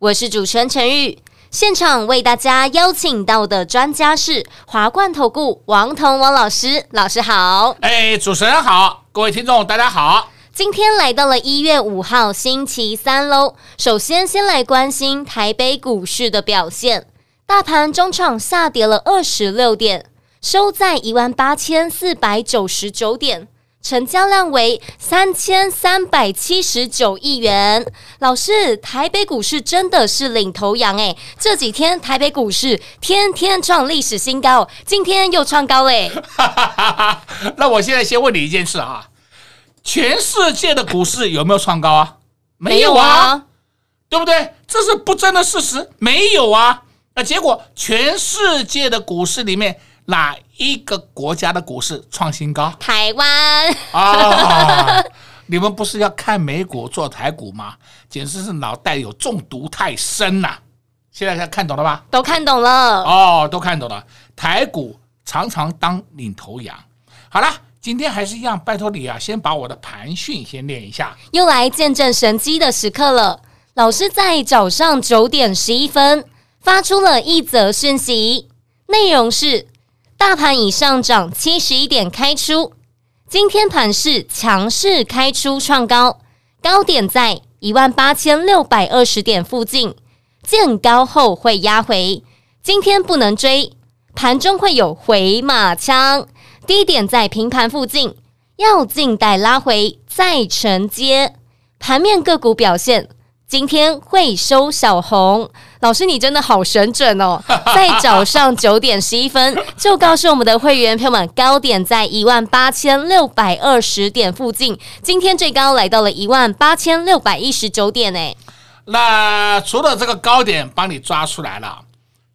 我是主持人陈玉。现场为大家邀请到的专家是华冠投顾王彤王老师，老师好。哎，主持人好，各位听众大家好。今天来到了一月五号星期三喽。首先，先来关心台北股市的表现。大盘中场下跌了二十六点，收在一万八千四百九十九点，成交量为三千三百七十九亿元。老师，台北股市真的是领头羊诶，这几天台北股市天天创历史新高，今天又创高嘞。那我现在先问你一件事啊。全世界的股市有没有创高啊？没有啊，对不对？这是不争的事实，没有啊。那结果，全世界的股市里面，哪一个国家的股市创新高？台湾啊！你们不是要看美股做台股吗？简直是脑袋有中毒太深呐！现在看懂了吧？都看懂了哦，都看懂了。台股常常当领头羊。好了。今天还是一样，拜托你啊，先把我的盘讯先练一下。又来见证神机的时刻了。老师在早上九点十一分发出了一则讯息，内容是：大盘已上涨七十一点开出，今天盘势强势开出创高，高点在一万八千六百二十点附近，见高后会压回，今天不能追，盘中会有回马枪。低点在平盘附近，要静待拉回再承接。盘面个股表现，今天会收小红。老师，你真的好神准哦！在早上九点十一分就告诉我们的会员朋友们，高点在一万八千六百二十点附近。今天最高来到了一万八千六百一十九点诶。那除了这个高点，帮你抓出来了。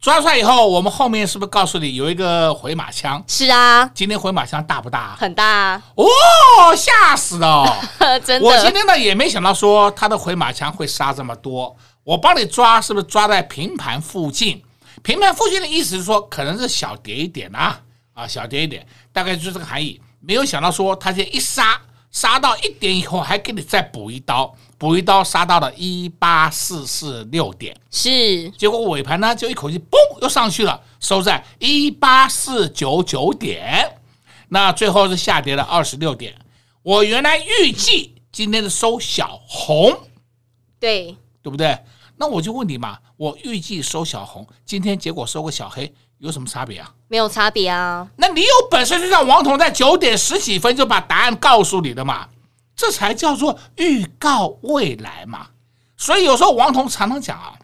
抓出来以后，我们后面是不是告诉你有一个回马枪？是啊，今天回马枪大不大？很大哦，吓死了！真的，我今天呢也没想到说他的回马枪会杀这么多。我帮你抓，是不是抓在平盘附近？平盘附近的意思是说，可能是小跌一点啊，啊，小跌一点，大概就是这个含义。没有想到说他这一杀。杀到一点以后，还给你再补一刀，补一刀杀到了一八四四六点，是。结果尾盘呢，就一口气嘣又上去了，收在一八四九九点，那最后是下跌了二十六点。我原来预计今天是收小红，对，对不对？那我就问你嘛，我预计收小红，今天结果收个小黑。有什么差别啊？没有差别啊。那你有本事就让王彤在九点十几分就把答案告诉你的嘛，这才叫做预告未来嘛。所以有时候王彤常常讲啊，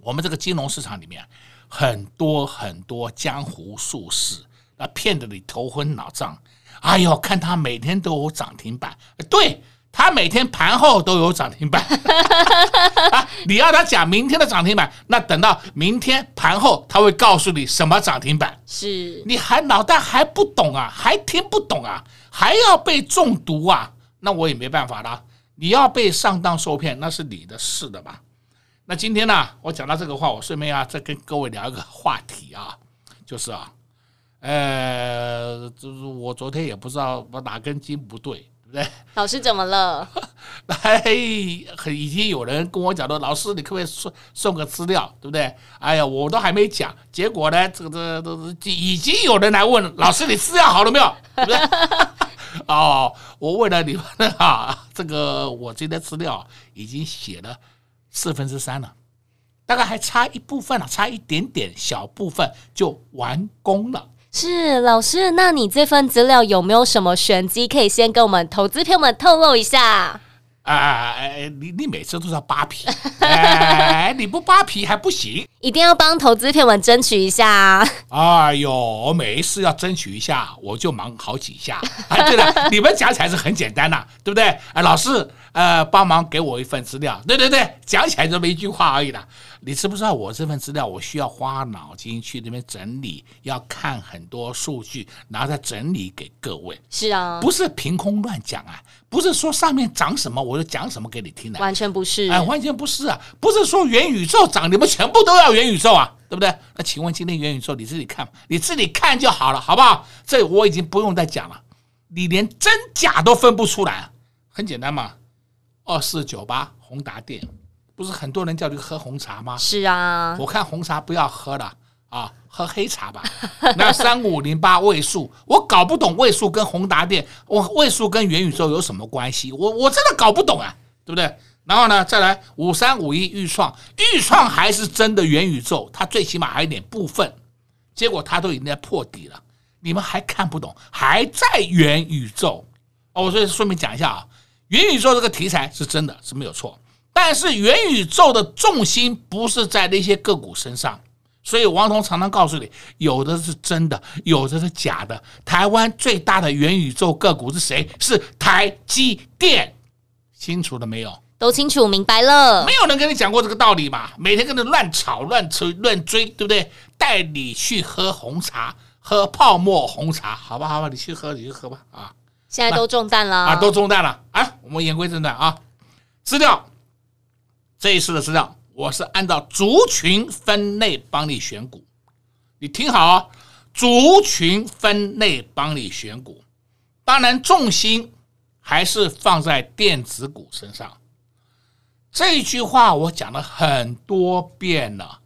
我们这个金融市场里面很多很多江湖术士，那骗得你头昏脑胀。哎呦，看他每天都有涨停板，对。他每天盘后都有涨停板，啊，你要他讲明天的涨停板，那等到明天盘后他会告诉你什么涨停板。是，你还脑袋还不懂啊，还听不懂啊，还要被中毒啊？那我也没办法啦。你要被上当受骗，那是你的事的吧。那今天呢，我讲到这个话，我顺便要再跟各位聊一个话题啊，就是啊，呃，就是我昨天也不知道我哪根筋不对。对，老师怎么了？哎，已经有人跟我讲了，老师你可不可以送送个资料，对不对？哎呀，我都还没讲，结果呢，这个这都是已经有人来问老师，你资料好了没有？对不对？哦，我问了你们啊，这个我这些资料已经写了四分之三了，大概还差一部分了，差一点点小部分就完工了。是老师，那你这份资料有没有什么玄机可以先跟我们投资朋友们透露一下？哎哎你你每次都要扒皮，哎，你不扒皮还不行，一定要帮投资朋友们争取一下啊！哎呦，我每一次要争取一下，我就忙好几下。哎，对了，你们讲起来是很简单呐，对不对？哎，老师，呃，帮忙给我一份资料。对对对，讲起来这么一句话而已啦。你知不知道我这份资料，我需要花脑筋去那边整理，要看很多数据，然后再整理给各位。是啊，不是凭空乱讲啊，不是说上面讲什么我就讲什么给你听的，完全不是。哎，完全不是啊，不是说元宇宙涨，你们全部都要元宇宙啊，对不对？那请问今天元宇宙你自己看，你自己看就好了，好不好？这我已经不用再讲了，你连真假都分不出来，很简单嘛。二四九八宏达电。不是很多人叫你喝红茶吗？是啊，我看红茶不要喝了啊，喝黑茶吧。那三五零八位数，我搞不懂位数跟宏达电，我位数跟元宇宙有什么关系？我我真的搞不懂啊，对不对？然后呢，再来五三五一预创，预创还是真的元宇宙，它最起码还有点部分，结果它都已经在破底了，你们还看不懂，还在元宇宙哦。我所以顺便讲一下啊，元宇宙这个题材是真的是没有错。但是元宇宙的重心不是在那些个股身上，所以王彤常常告诉你，有的是真的，有的是假的。台湾最大的元宇宙个股是谁？是台积电，清楚了没有？都清楚明白了。没有人跟你讲过这个道理嘛？每天跟着乱炒、乱吹、乱追，对不对？带你去喝红茶，喝泡沫红茶，好吧，好吧，你去喝，你去喝吧。啊，现在都中弹了啊，都中弹了啊！我们言归正传啊，资料。这一次的市场，我是按照族群分类帮你选股，你听好啊，族群分类帮你选股，当然重心还是放在电子股身上。这句话我讲了很多遍了，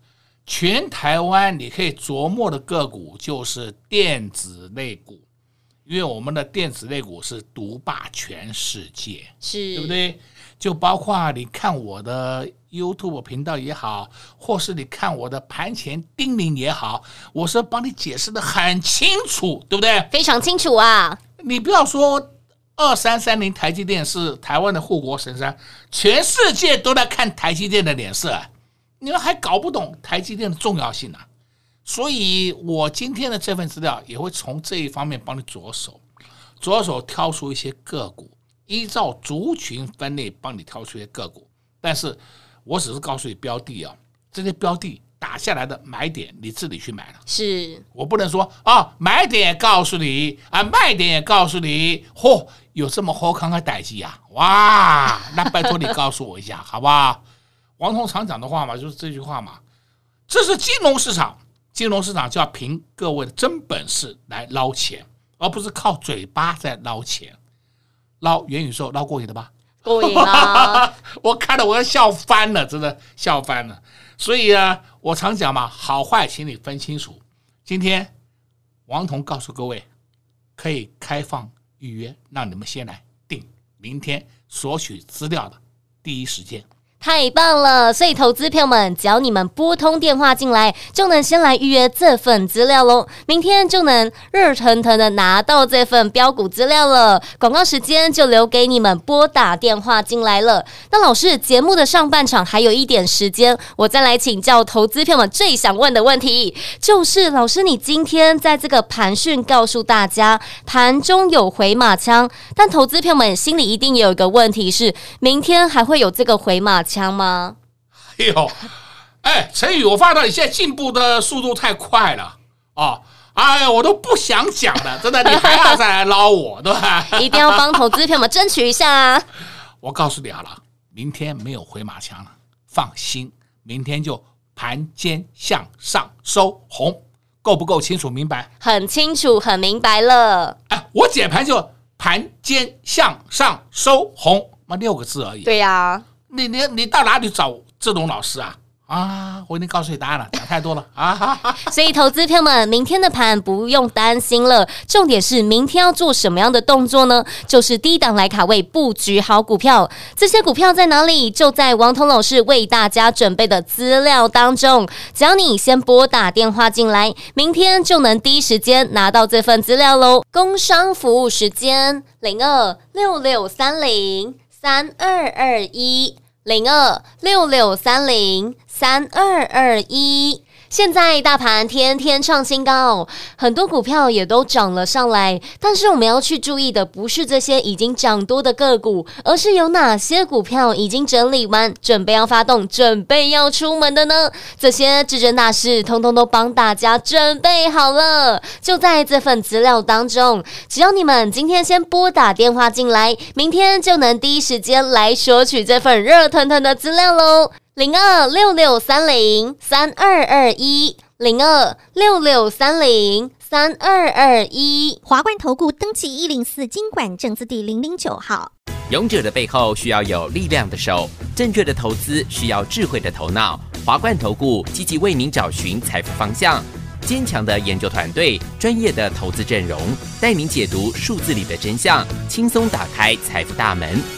全台湾你可以琢磨的个股就是电子类股，因为我们的电子类股是独霸全世界，是对不对？就包括你看我的 YouTube 频道也好，或是你看我的盘前叮咛也好，我是帮你解释的很清楚，对不对？非常清楚啊！你不要说二三三零台积电是台湾的护国神山，全世界都在看台积电的脸色，你们还搞不懂台积电的重要性呢、啊。所以我今天的这份资料也会从这一方面帮你着手，着手挑出一些个股。依照族群分类帮你挑出一些个股，但是我只是告诉你标的啊，这些标的打下来的买点你自己去买了。是我不能说啊，买点也告诉你啊，卖点也告诉你，嚯，有这么好康的代志啊！哇，那拜托你告诉我一下，好不好？王彤常讲的话嘛，就是这句话嘛，这是金融市场，金融市场就要凭各位的真本事来捞钱，而不是靠嘴巴在捞钱。捞元宇宙捞过瘾了吧？过瘾了，我看了我要笑翻了，真的笑翻了。所以啊，我常讲嘛，好坏请你分清楚。今天王彤告诉各位，可以开放预约，让你们先来定，明天索取资料的第一时间。太棒了！所以投资朋友们，只要你们拨通电话进来，就能先来预约这份资料喽。明天就能热腾腾的拿到这份标股资料了。广告时间就留给你们拨打电话进来了。那老师，节目的上半场还有一点时间，我再来请教投资朋友们最想问的问题，就是老师，你今天在这个盘讯告诉大家盘中有回马枪，但投资朋友们心里一定也有一个问题是，明天还会有这个回马枪？强吗？哎呦，哎，陈宇，我发现你现在进步的速度太快了啊！哎呀，我都不想讲了，真的，你还要再来捞我，对吧？一定要帮投资票们争取一下啊！我告诉你好了，明天没有回马枪了，放心，明天就盘间向上收红，够不够清楚明白？很清楚，很明白了。哎，我解盘就盘间向上收红，那六个字而已。对呀、啊。你你你到哪里找这种老师啊？啊，我已经告诉你答案了，讲太多了啊！哈哈，所以投资朋友们，明天的盘不用担心了。重点是明天要做什么样的动作呢？就是低档来卡位布局好股票。这些股票在哪里？就在王彤老师为大家准备的资料当中。只要你先拨打电话进来，明天就能第一时间拿到这份资料喽。工商服务时间：零二六六三零三二二一。零二六六三零三二二一，现在大盘天天创新高，很多股票也都涨了上来。但是我们要去注意的不是这些已经涨多的个股，而是有哪些股票已经整理完，准备要发动，准备要出门的呢？这些至尊大师通通都帮大家准备好了，就在这份资料当中。只要你们今天先拨打电话进来，明天就能第一时间来索取这份热腾腾的资料喽。零二六六三零三二二一，零二六六三零三二二一，华冠投顾登记一零四经管证字第零零九号。勇者的背后需要有力量的手，正确的投资需要智慧的头脑。华冠投顾积极为您找寻财富方向，坚强的研究团队，专业的投资阵容，带您解读数字里的真相，轻松打开财富大门。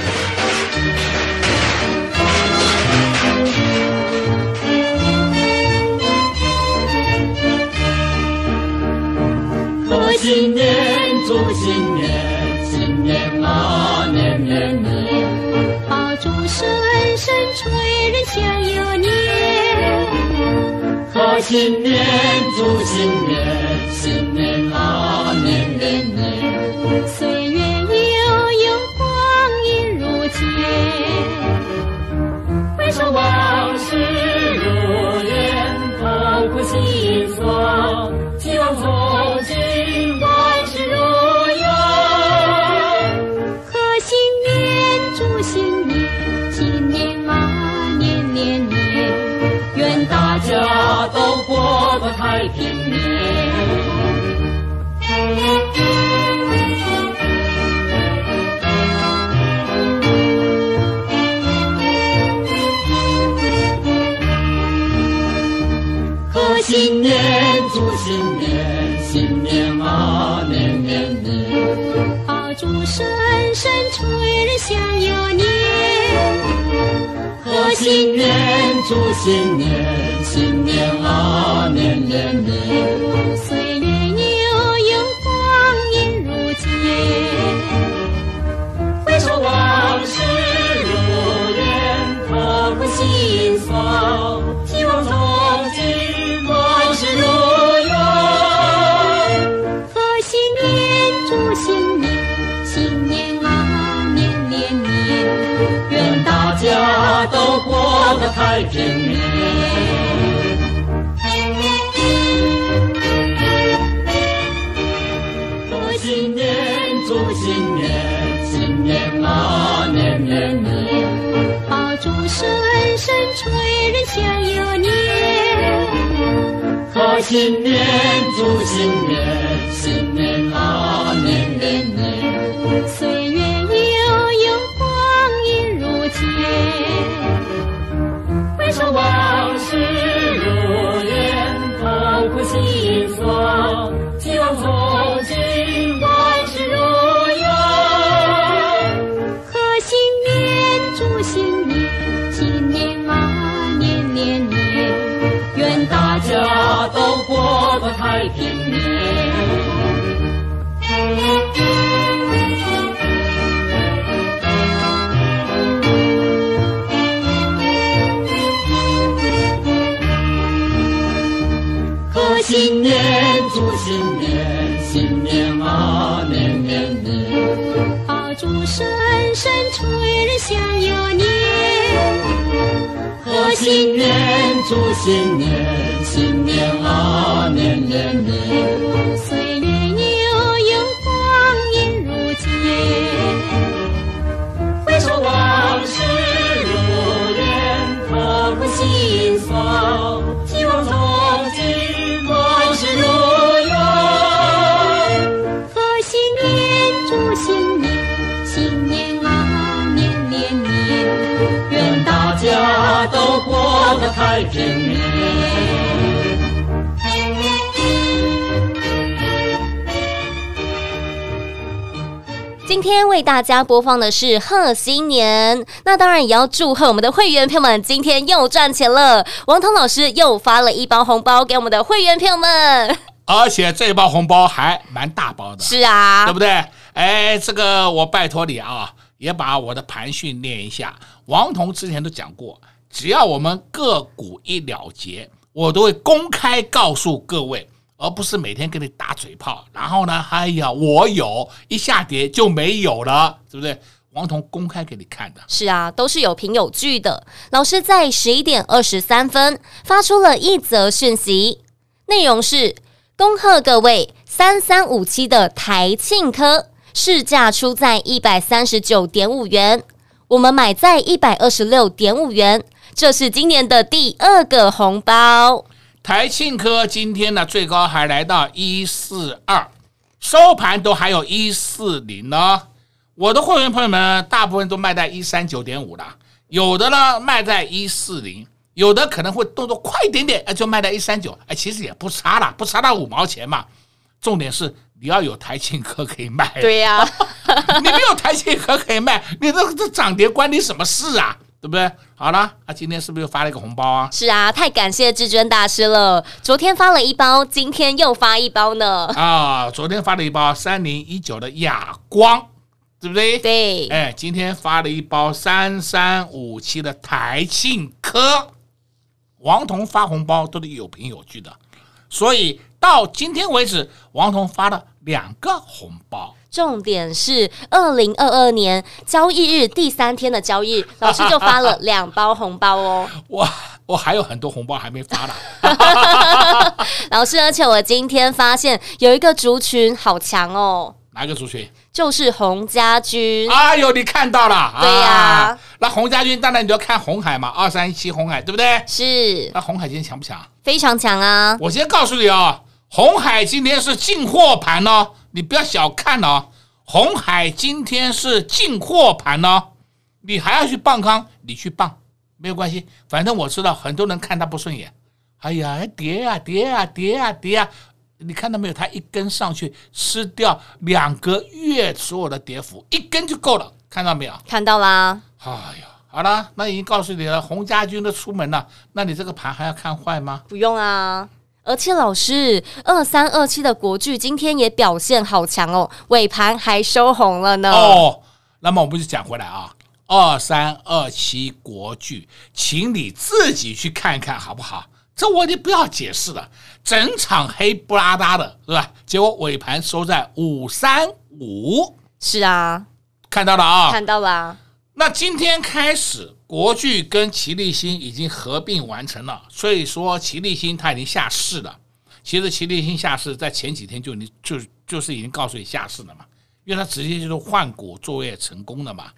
新年祝新年，新年啊年年年，爆竹声声催人想又年。贺新年祝新年，新年啊年年年，岁月悠悠光阴如箭，回首往事如烟，痛苦心酸，希望从太平年，贺新年，祝新年，新年啊年年年，爆竹声声催人想又年。新年，祝新年。新年啊，年年年，过个太平年。祝新年，祝新年，新年啊，年年年，爆竹声声催人想又年。贺新年，祝新年，新年啊，年年年。岁希望从新年，祝新年，新年啊年年年，爆竹声声催人想又年。贺新年，祝新年。新年啊，年年年，都过得太平年。今天为大家播放的是贺新年，那当然也要祝贺我们的会员朋友们今天又赚钱了。王彤老师又发了一包红包给我们的会员朋友们，而且这一包红包还蛮大包的。是啊，对不对？哎，这个我拜托你啊，也把我的盘训练一下。王彤之前都讲过。只要我们个股一了结，我都会公开告诉各位。而不是每天跟你打嘴炮，然后呢，哎呀，我有一下跌就没有了，对不对？王彤公开给你看的，是啊，都是有凭有据的。老师在十一点二十三分发出了一则讯息，内容是：恭贺各位三三五七的台庆科市价出在一百三十九点五元，我们买在一百二十六点五元，这是今年的第二个红包。台庆科今天呢，最高还来到一四二，收盘都还有一四零呢。我的会员朋友们大部分都卖在一三九点五了，有的呢卖在一四零，有的可能会动作快一点点，哎，就卖在一三九，哎，其实也不差了，不差那五毛钱嘛。重点是你要有台庆科可以卖，对呀、啊，你没有台庆科可以卖，你这这涨跌关你什么事啊？对不对？好了，那今天是不是又发了一个红包啊？是啊，太感谢至尊大师了。昨天发了一包，今天又发一包呢。啊，昨天发了一包三零一九的哑光，对不对？对。哎，今天发了一包三三五七的台庆科。王彤发红包都是有凭有据的，所以到今天为止，王彤发了两个红包。重点是二零二二年交易日第三天的交易，老师就发了两包红包哦。哇，我还有很多红包还没发呢。老师，而且我今天发现有一个族群好强哦。哪一个族群？就是洪家军。哎呦，你看到了？对呀、啊。那洪家军当然你就要看红海嘛，二三一七红海，对不对？是。那红海今天强不强？非常强啊！我先告诉你哦，红海今天是进货盘哦。你不要小看哦，红海今天是进货盘哦，你还要去傍康，你去傍没有关系，反正我知道很多人看他不顺眼。哎呀，跌啊跌啊跌啊跌啊！你看到没有？他一根上去吃掉两个月所有的跌幅，一根就够了，看到没有？看到啦。哎呀，好了，那已经告诉你了，洪家军都出门了，那你这个盘还要看坏吗？不用啊。而且老师，二三二七的国巨今天也表现好强哦，尾盘还收红了呢。哦，那么我们就讲回来啊，二三二七国巨，请你自己去看看好不好？这我就不要解释了，整场黑不拉哒的是吧？结果尾盘收在五三五。是啊，看到了啊，看到了。那今天开始。国巨跟奇力新已经合并完成了，所以说奇力新它已经下市了。其实奇力新下市在前几天就你就就是已经告诉你下市了嘛，因为它直接就是换股作业成功了嘛，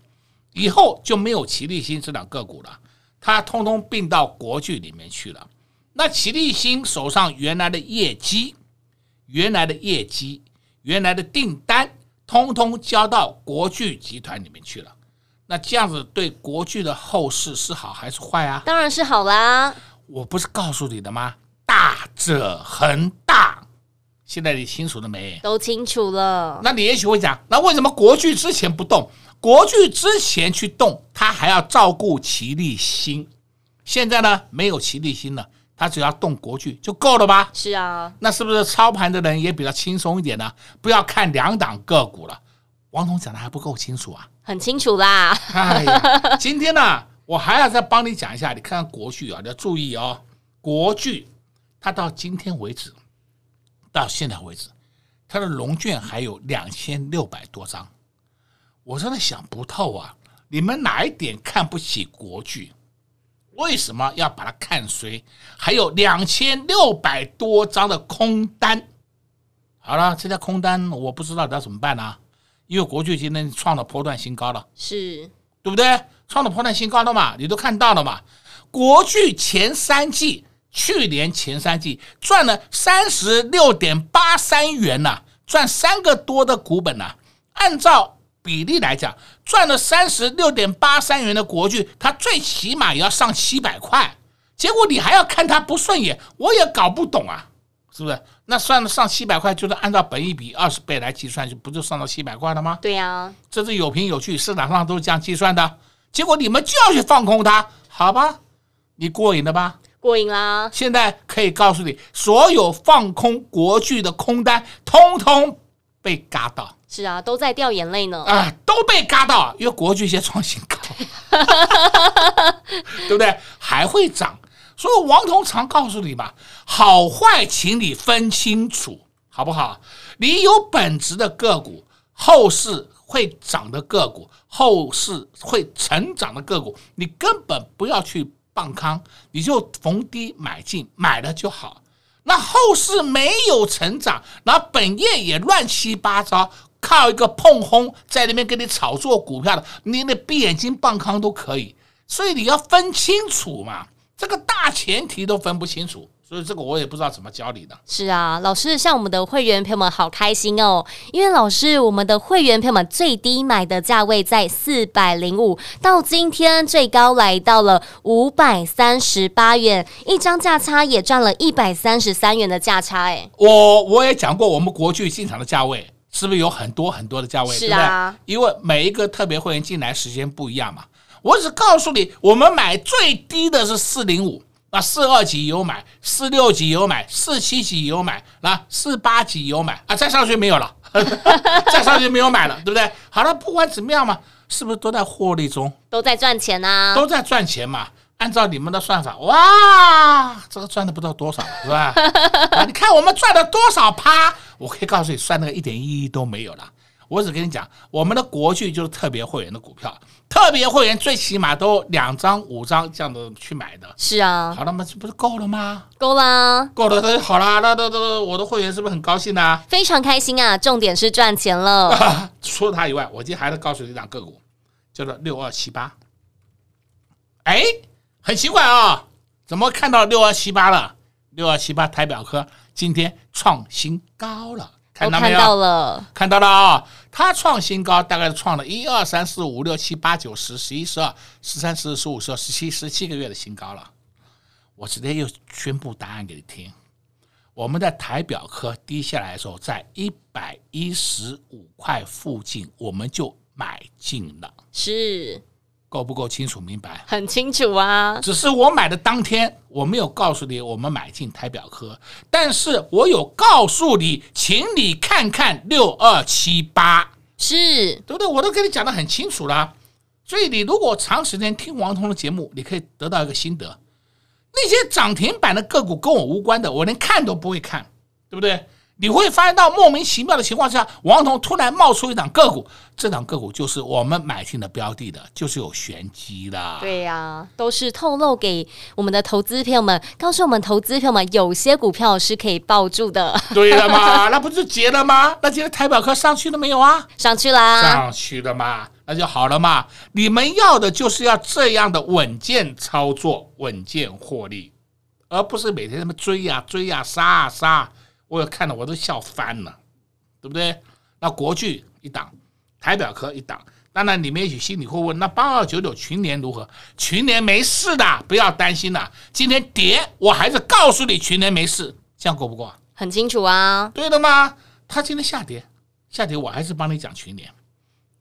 以后就没有奇力新这两个股了，它通通并到国巨里面去了。那奇力新手上原来的业绩、原来的业绩、原来的订单，通通交到国巨集团里面去了。那这样子对国剧的后市是好还是坏啊？当然是好啦！我不是告诉你的吗？大者恒大，现在你清楚了没？都清楚了。那你也许会讲，那为什么国剧之前不动？国剧之前去动，他还要照顾齐立新。现在呢，没有齐立新了，他只要动国剧就够了吧？是啊。那是不是操盘的人也比较轻松一点呢？不要看两档个股了。王彤讲的还不够清楚啊。很清楚啦！哎呀，今天呢，我还要再帮你讲一下，你看看国剧啊，你要注意哦。国剧它到今天为止，到现在为止，它的龙卷还有两千六百多张，我真的想不透啊！你们哪一点看不起国剧？为什么要把它看衰？还有两千六百多张的空单。好了，这条空单我不知道要怎么办呢、啊？因为国巨今天创了波段新高了，是对不对？创了波段新高了嘛？你都看到了嘛？国巨前三季，去年前三季赚了三十六点八三元呐、啊，赚三个多的股本呐、啊。按照比例来讲，赚了三十六点八三元的国巨，它最起码也要上七百块。结果你还要看它不顺眼，我也搞不懂啊，是不是？那算了上七百块，就是按照本一比二十倍来计算，就不就上到七百块了吗？对呀、啊，这是有凭有据，市场上都是这样计算的。结果你们就要去放空它，好吧？你过瘾了吧？过瘾啦！现在可以告诉你，所有放空国剧的空单，通通被嘎到。是啊，都在掉眼泪呢。啊，都被嘎到，因为国巨先创新高，对不对？还会涨。所以王彤常告诉你嘛，好坏请你分清楚，好不好？你有本质的个股，后市会涨的个股，后市会成长的个股，你根本不要去傍康，你就逢低买进，买了就好。那后市没有成长，那本业也乱七八糟，靠一个碰轰在那边给你炒作股票的，你那闭眼睛傍康都可以。所以你要分清楚嘛。这个大前提都分不清楚，所以这个我也不知道怎么教你的。是啊，老师，像我们的会员朋友们好开心哦，因为老师，我们的会员朋友们最低买的价位在四百零五，到今天最高来到了五百三十八元，一张价差也赚了一百三十三元的价差。哎，我我也讲过，我们国巨进场的价位是不是有很多很多的价位？是啊，对不对？因为每一个特别会员进来时间不一样嘛。我只告诉你，我们买最低的是四零五，那四二级有买，四六级有买，四七级有买，那四八级有买啊，再上去没有了，再上去没有买了，对不对？好了，不管怎么样嘛，是不是都在获利中，都在赚钱啊，都在赚钱嘛。按照你们的算法，哇，这个赚的不知道多少，是吧？啊，你看我们赚了多少趴？我可以告诉你，算那个一点意义都没有了。我只跟你讲，我们的国剧就是特别会员的股票，特别会员最起码都两张、五张这样的去买的。是啊，好了吗？这不是够了吗？够啦，够了，那就好啦，那那那我的会员是不是很高兴呢？非常开心啊！重点是赚钱了。啊、除了它以外，我今天还能告诉你一档个股，叫做六二七八。哎，很奇怪啊、哦，怎么看到六二七八了？六二七八台表科今天创新高了。看到没有？看到了，看到了啊、哦！它创新高，大概是创了一二三四五六七八九十十一十二十三十四十五十六十七十七个月的新高了。我直接又宣布答案给你听：我们在台表科低下来的时候，在一百一十五块附近，我们就买进了。是。够不够清楚明白？很清楚啊！只是我买的当天，我没有告诉你我们买进台表科，但是我有告诉你，请你看看六二七八，是对不对？我都跟你讲的很清楚了。所以你如果长时间听王彤的节目，你可以得到一个心得：那些涨停板的个股跟我无关的，我连看都不会看，对不对？你会发现到莫名其妙的情况下，王彤突然冒出一档个股，这档个股就是我们买进的标的的，就是有玄机的。对呀、啊，都是透露给我们的投资朋友们，告诉我们投资朋友们，有些股票是可以抱住的。对了嘛，那不是结了吗？那今天台表科上去了没有啊？上去啦，上去了嘛，那就好了嘛。你们要的就是要这样的稳健操作，稳健获利，而不是每天什么追呀、啊、追呀、啊、杀啊杀。我有看了，我都笑翻了，对不对？那国剧一档，台表科一档，当然你们也许心里会问，那八二九九群联如何？群联没事的，不要担心了。今天跌，我还是告诉你群联没事，这样够不够啊？很清楚啊。对的吗？它今天下跌，下跌我还是帮你讲群联，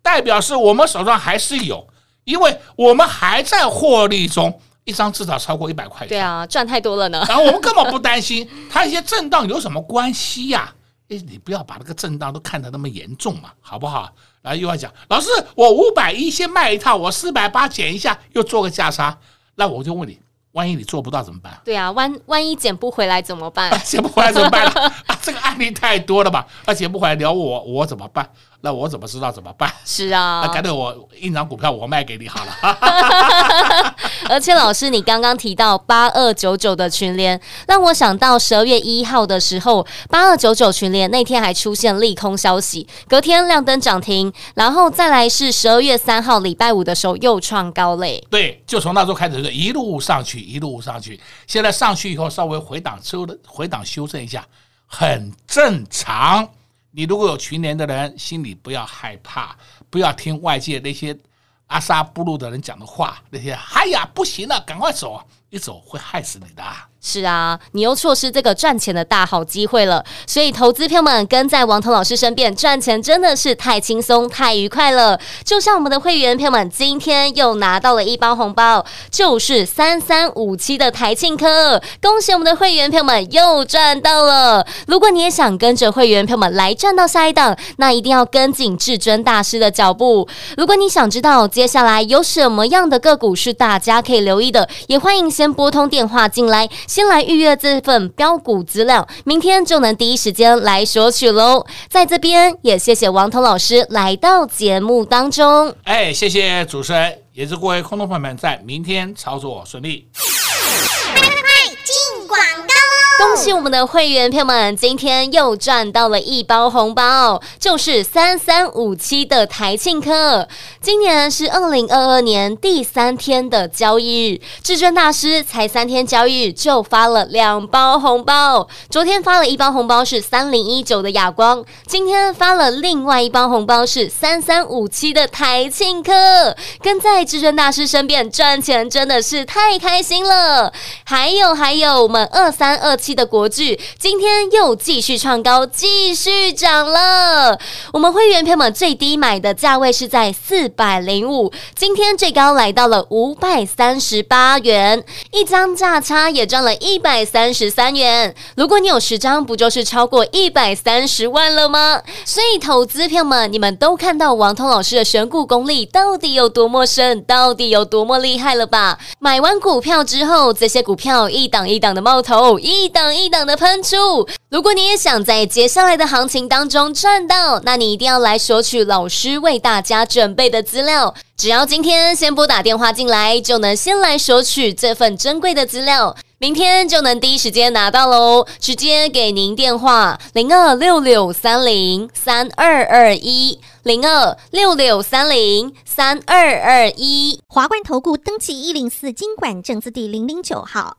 代表是我们手上还是有，因为我们还在获利中。一张至少超过一百块，对啊，赚太多了呢。然后我们根本不担心它一些震荡有什么关系呀？诶，你不要把那个震荡都看得那么严重嘛，好不好？然后又要讲，老师，我五百一先卖一套，我四百八减一下，又做个价差，那我就问你，万一你做不到怎么办？对啊，万万一减不回来怎么办？减不回来怎么办？啊，这个案例太多了吧？啊，减不回来聊我，我怎么办？那我怎么知道怎么办？是啊，那干脆我一张股票我卖给你好了。而且老师，你刚刚提到八二九九的群联，让我想到十二月一号的时候，八二九九群联那天还出现利空消息，隔天亮灯涨停，然后再来是十二月三号礼拜五的时候又创高嘞。对，就从那时候开始就一路上去，一路上去，现在上去以后稍微回档收的回档修正一下，很正常。你如果有群联的人，心里不要害怕，不要听外界那些阿萨布鲁的人讲的话，那些哎呀不行了，赶快走，一走会害死你的。是啊，你又错失这个赚钱的大好机会了。所以，投资票们跟在王彤老师身边赚钱真的是太轻松、太愉快了。就像我们的会员票们今天又拿到了一包红包，就是三三五七的台庆科，恭喜我们的会员票们又赚到了。如果你也想跟着会员票们来赚到下一档，那一定要跟紧至尊大师的脚步。如果你想知道接下来有什么样的个股是大家可以留意的，也欢迎先拨通电话进来。先来预约这份标股资料，明天就能第一时间来索取喽。在这边也谢谢王彤老师来到节目当中。哎，谢谢主持人，也祝各位空头朋友们在明天操作顺利。恭喜我们的会员朋友们，今天又赚到了一包红包，就是三三五七的台庆科。今年是二零二二年第三天的交易日，至尊大师才三天交易日就发了两包红包。昨天发了一包红包是三零一九的亚光，今天发了另外一包红包是三三五七的台庆科。跟在至尊大师身边赚钱真的是太开心了。还有还有，我们二三二七。的国巨今天又继续创高，继续涨了。我们会员朋友们最低买的价位是在四百零五，今天最高来到了五百三十八元，一张价差也赚了一百三十三元。如果你有十张，不就是超过一百三十万了吗？所以投资朋友们，你们都看到王通老师的选股功力到底有多么深，到底有多么厉害了吧？买完股票之后，这些股票一档一档的冒头，一档。一档的喷出，如果你也想在接下来的行情当中赚到，那你一定要来索取老师为大家准备的资料。只要今天先拨打电话进来，就能先来索取这份珍贵的资料，明天就能第一时间拿到喽。直接给您电话：零二六六三零三二二一，零二六六三零三二二一。华冠投顾登记一零四经管证字第零零九号。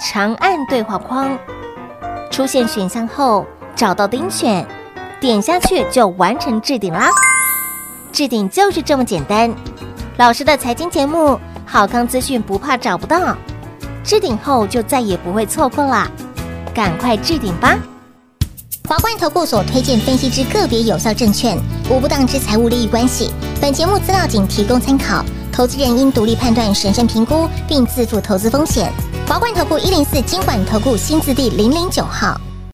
长按对话框，出现选项后找到钉选，点下去就完成置顶啦。置顶就是这么简单。老师的财经节目，好康资讯不怕找不到，置顶后就再也不会错过啦。赶快置顶吧！华冠投顾所推荐分析之个别有效证券，无不当之财务利益关系。本节目资料仅提供参考，投资人应独立判断、审慎评估，并自负投资风险。华冠投顾一零四金管投顾新字第零零九号。